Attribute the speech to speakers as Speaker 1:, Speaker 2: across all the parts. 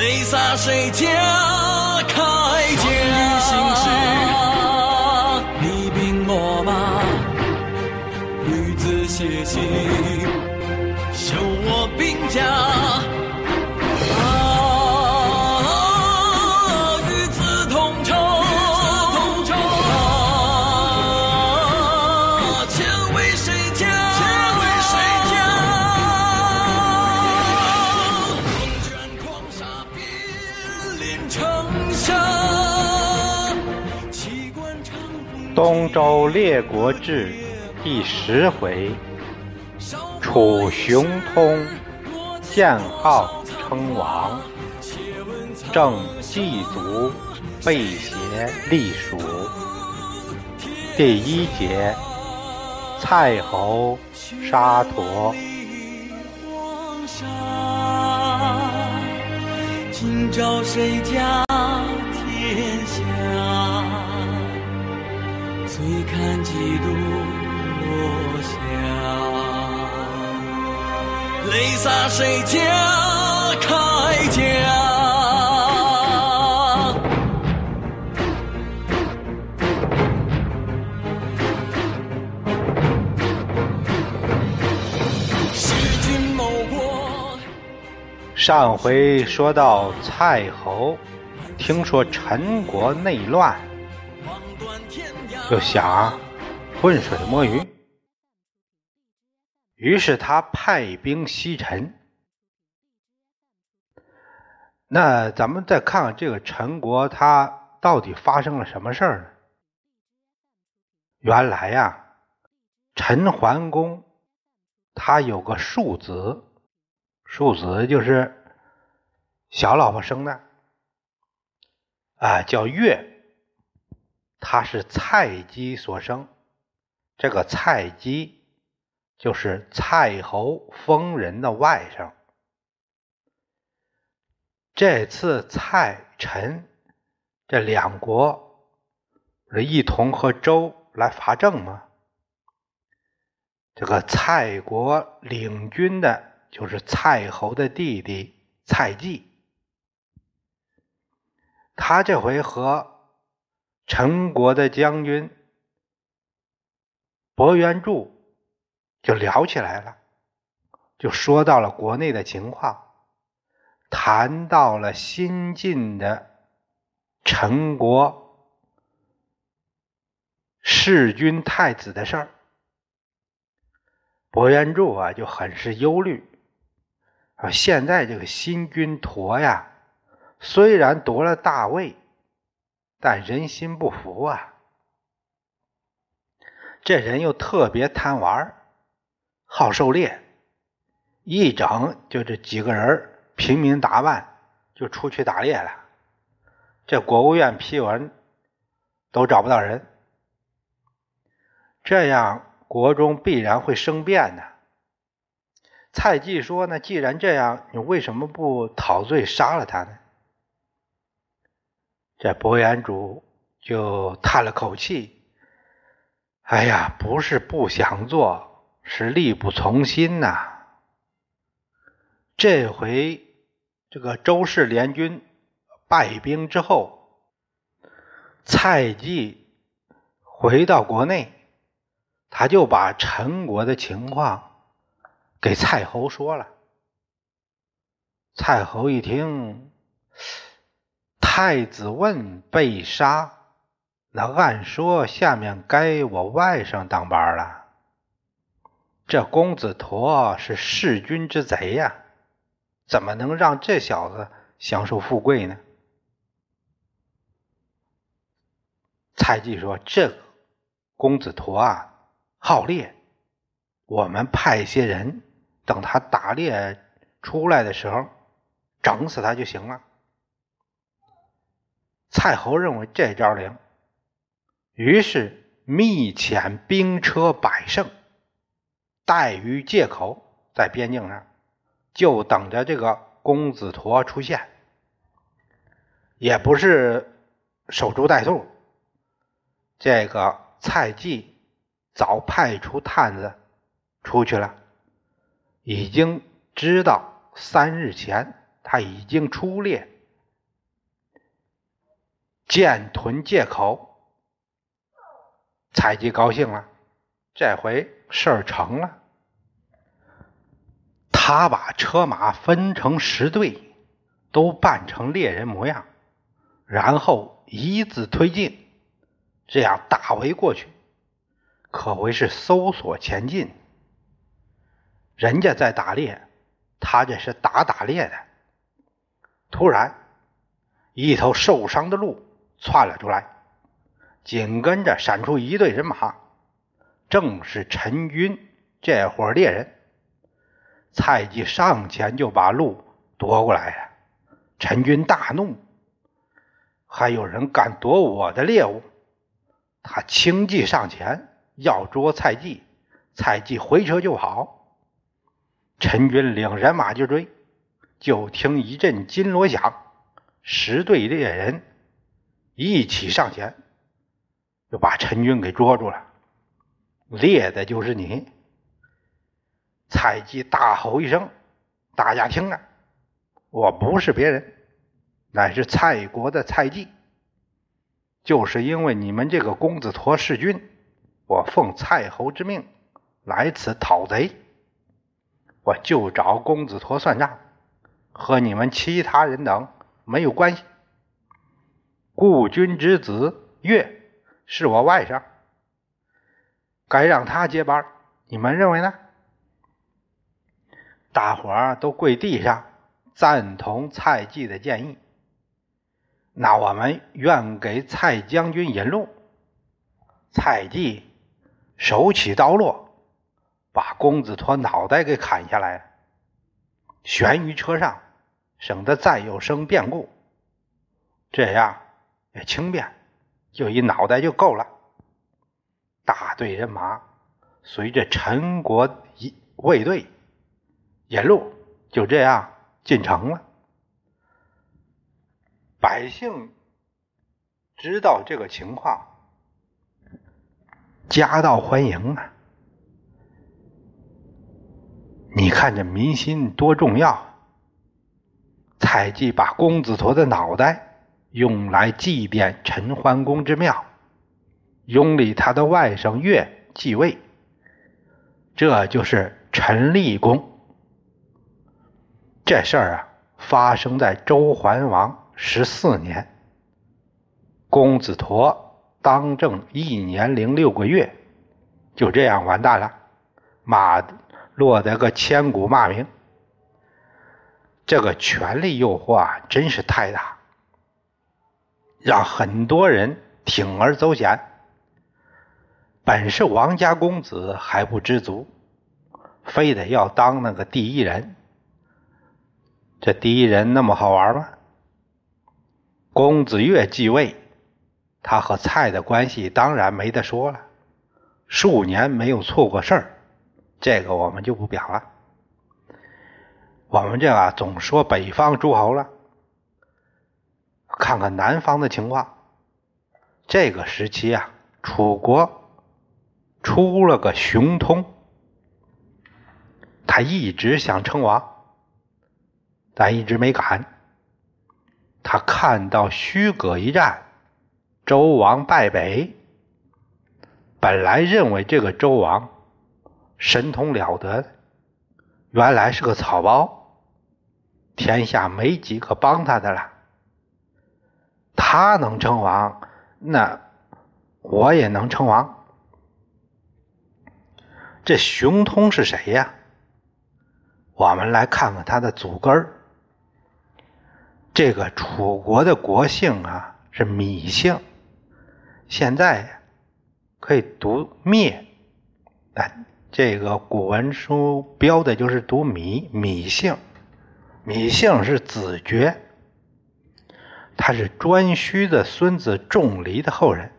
Speaker 1: 泪洒谁家铠甲？你兵我马，女子写信，修我兵甲。
Speaker 2: 东周列国志第十回：楚雄通，建号称王；郑季卒，被胁隶属。第一节：蔡侯杀佗。
Speaker 1: 今朝谁家？醉看几度落下，泪洒谁家铠甲？
Speaker 2: 上回说到蔡侯，听说陈国内乱。就想浑水摸鱼，于是他派兵西陈。那咱们再看看这个陈国，他到底发生了什么事儿呢？原来呀，陈桓公他有个庶子，庶子就是小老婆生的，啊，叫乐。他是蔡姬所生，这个蔡姬就是蔡侯封人的外甥。这次蔡陈这两国是一同和周来伐郑吗？这个蔡国领军的就是蔡侯的弟弟蔡季，他这回和。陈国的将军伯元柱就聊起来了，就说到了国内的情况，谈到了新晋的陈国弑君太子的事儿。伯元柱啊就很是忧虑啊，现在这个新君陀呀，虽然夺了大位。但人心不服啊！这人又特别贪玩，好狩猎，一整就这几个人平民打扮就出去打猎了。这国务院批文都找不到人，这样国中必然会生变呢。蔡季说：“呢，既然这样，你为什么不讨罪杀了他呢？”这博元主就叹了口气：“哎呀，不是不想做，是力不从心呐。这回这个周氏联军败兵之后，蔡季回到国内，他就把陈国的情况给蔡侯说了。蔡侯一听。”太子问被杀，那按说下面该我外甥当班了。这公子陀是弑君之贼呀，怎么能让这小子享受富贵呢？蔡季说：“这个公子陀啊，好猎，我们派一些人，等他打猎出来的时候，整死他就行了。”蔡侯认为这招灵，于是密遣兵车百乘，待于界口，在边境上，就等着这个公子陀出现。也不是守株待兔，这个蔡记早派出探子出去了，已经知道三日前他已经出猎，建屯借口。蔡记高兴了，这回事儿成了。他把车马分成十队，都扮成猎人模样，然后一字推进。这样大围过去，可谓是搜索前进。人家在打猎，他这是打打猎的。突然，一头受伤的鹿窜了出来，紧跟着闪出一队人马，正是陈军这伙猎人。蔡记上前就把鹿夺过来了。陈军大怒：“还有人敢夺我的猎物！”他轻骑上前要捉蔡记，蔡记回车就跑。陈军领人马就追，就听一阵金锣响，十队猎人一起上前，就把陈军给捉住了。猎的就是你！蔡记大吼一声：“大家听着，我不是别人，乃是蔡国的蔡记。”就是因为你们这个公子陀弑君，我奉蔡侯之命来此讨贼，我就找公子陀算账，和你们其他人等没有关系。故君之子岳是我外甥，该让他接班，你们认为呢？大伙儿都跪地上赞同蔡季的建议。那我们愿给蔡将军引路。蔡季手起刀落，把公子托脑袋给砍下来，悬于车上，省得再有生变故。这样也轻便，就一脑袋就够了。大队人马随着陈国一卫队引路，就这样进城了。百姓知道这个情况，夹道欢迎啊！你看这民心多重要！蔡记把公子陀的脑袋用来祭奠陈桓公之庙，拥立他的外甥岳继位，这就是陈立公。这事儿啊，发生在周桓王。十四年，公子陀当政一年零六个月，就这样完蛋了，马落得个千古骂名。这个权力诱惑啊，真是太大，让很多人铤而走险。本是王家公子还不知足，非得要当那个第一人。这第一人那么好玩吗？公子越继位，他和蔡的关系当然没得说了。数年没有错过事儿，这个我们就不表了。我们这啊总说北方诸侯了，看看南方的情况。这个时期啊，楚国出了个熊通，他一直想称王，但一直没敢。他看到虚葛一战，周王败北，本来认为这个周王神通了得，原来是个草包，天下没几个帮他的了。他能称王，那我也能称王。这熊通是谁呀？我们来看看他的祖根儿。这个楚国的国姓啊是芈姓，现在可以读灭，哎，这个古文书标的就是读芈芈姓，芈姓是子爵，他是颛顼的孙子仲离的后人，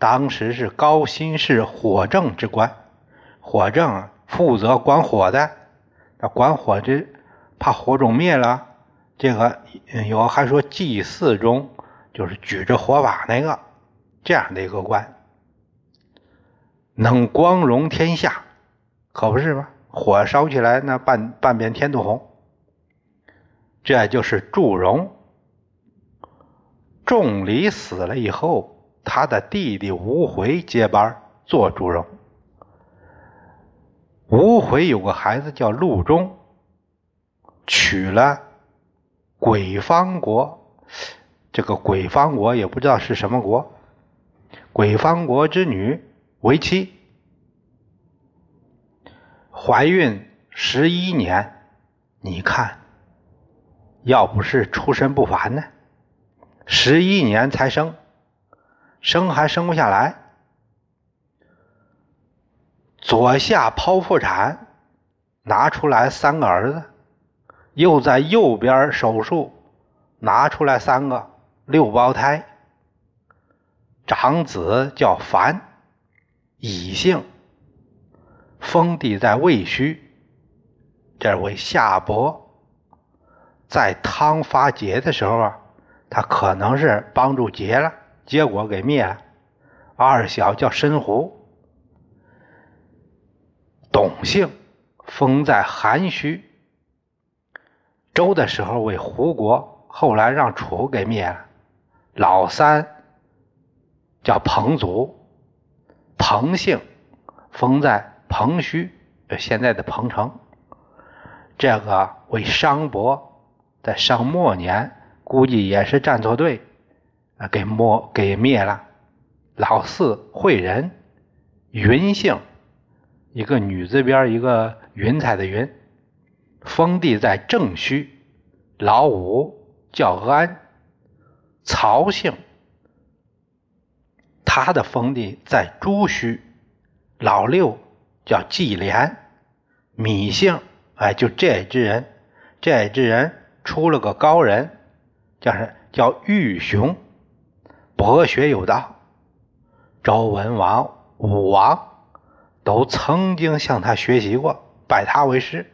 Speaker 2: 当时是高辛氏火政之官，火政负责管火的，那管火之怕火种灭了。这个有还说祭祀中就是举着火把那个，这样的一个官，能光荣天下，可不是吗？火烧起来，那半半边天都红。这就是祝融。仲离死了以后，他的弟弟吴回接班做祝融。吴回有个孩子叫陆中，娶了鬼方国。这个鬼方国也不知道是什么国。鬼方国之女为妻，怀孕十一年。你看，要不是出身不凡呢，十一年才生，生还生不下来。左下剖腹产，拿出来三个儿子，又在右边手术，拿出来三个六胞胎。长子叫樊，乙姓，封地在魏墟。这位夏伯在汤发桀的时候啊，他可能是帮助劫了，结果给灭了。二小叫申胡，董姓，封在韩墟。周的时候为胡国，后来让楚给灭了。老三。叫彭祖，彭姓，封在彭墟，现在的彭城。这个为商伯，在商末年，估计也是站错队，啊，给摸给灭了。老四惠人，云姓，一个女字边一个云彩的云，封地在正墟。老五叫安，曹姓。他的封地在朱墟，老六叫季连，米姓，哎，就这支人，这支人出了个高人，叫什叫玉雄，博学有道，周文王、武王都曾经向他学习过，拜他为师。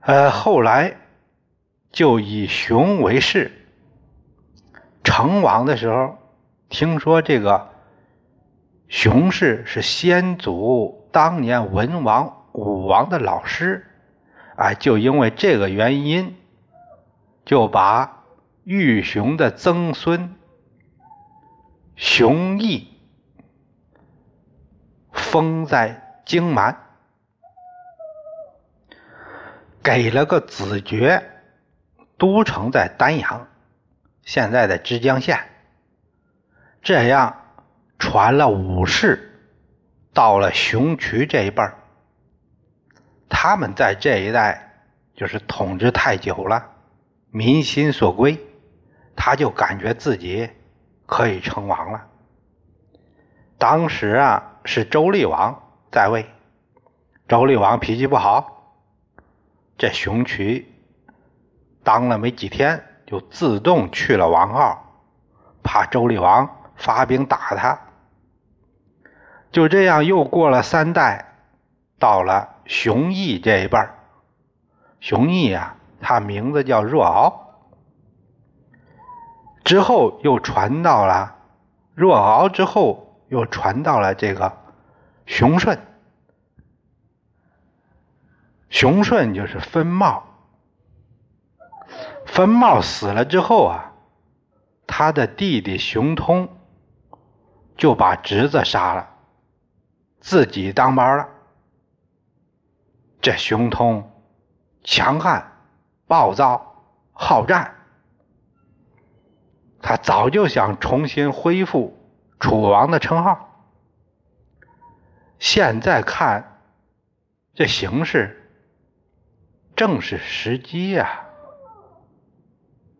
Speaker 2: 呃，后来就以雄为氏，成王的时候。听说这个熊氏是先祖当年文王、武王的老师，哎，就因为这个原因，就把玉雄的曾孙熊毅封在荆蛮，给了个子爵，都城在丹阳，现在的枝江县。这样传了五世，到了熊渠这一辈儿，他们在这一代就是统治太久了，民心所归，他就感觉自己可以称王了。当时啊，是周厉王在位，周厉王脾气不好，这熊渠当了没几天，就自动去了王号，怕周厉王。发兵打他，就这样又过了三代，到了熊绎这一辈儿。熊绎呀，他名字叫若敖，之后又传到了若敖之后又传到了这个熊顺。熊顺就是分茂，分茂死了之后啊，他的弟弟熊通。就把侄子杀了，自己当班了。这熊通强悍、暴躁、好战，他早就想重新恢复楚王的称号。现在看这形势，正是时机呀。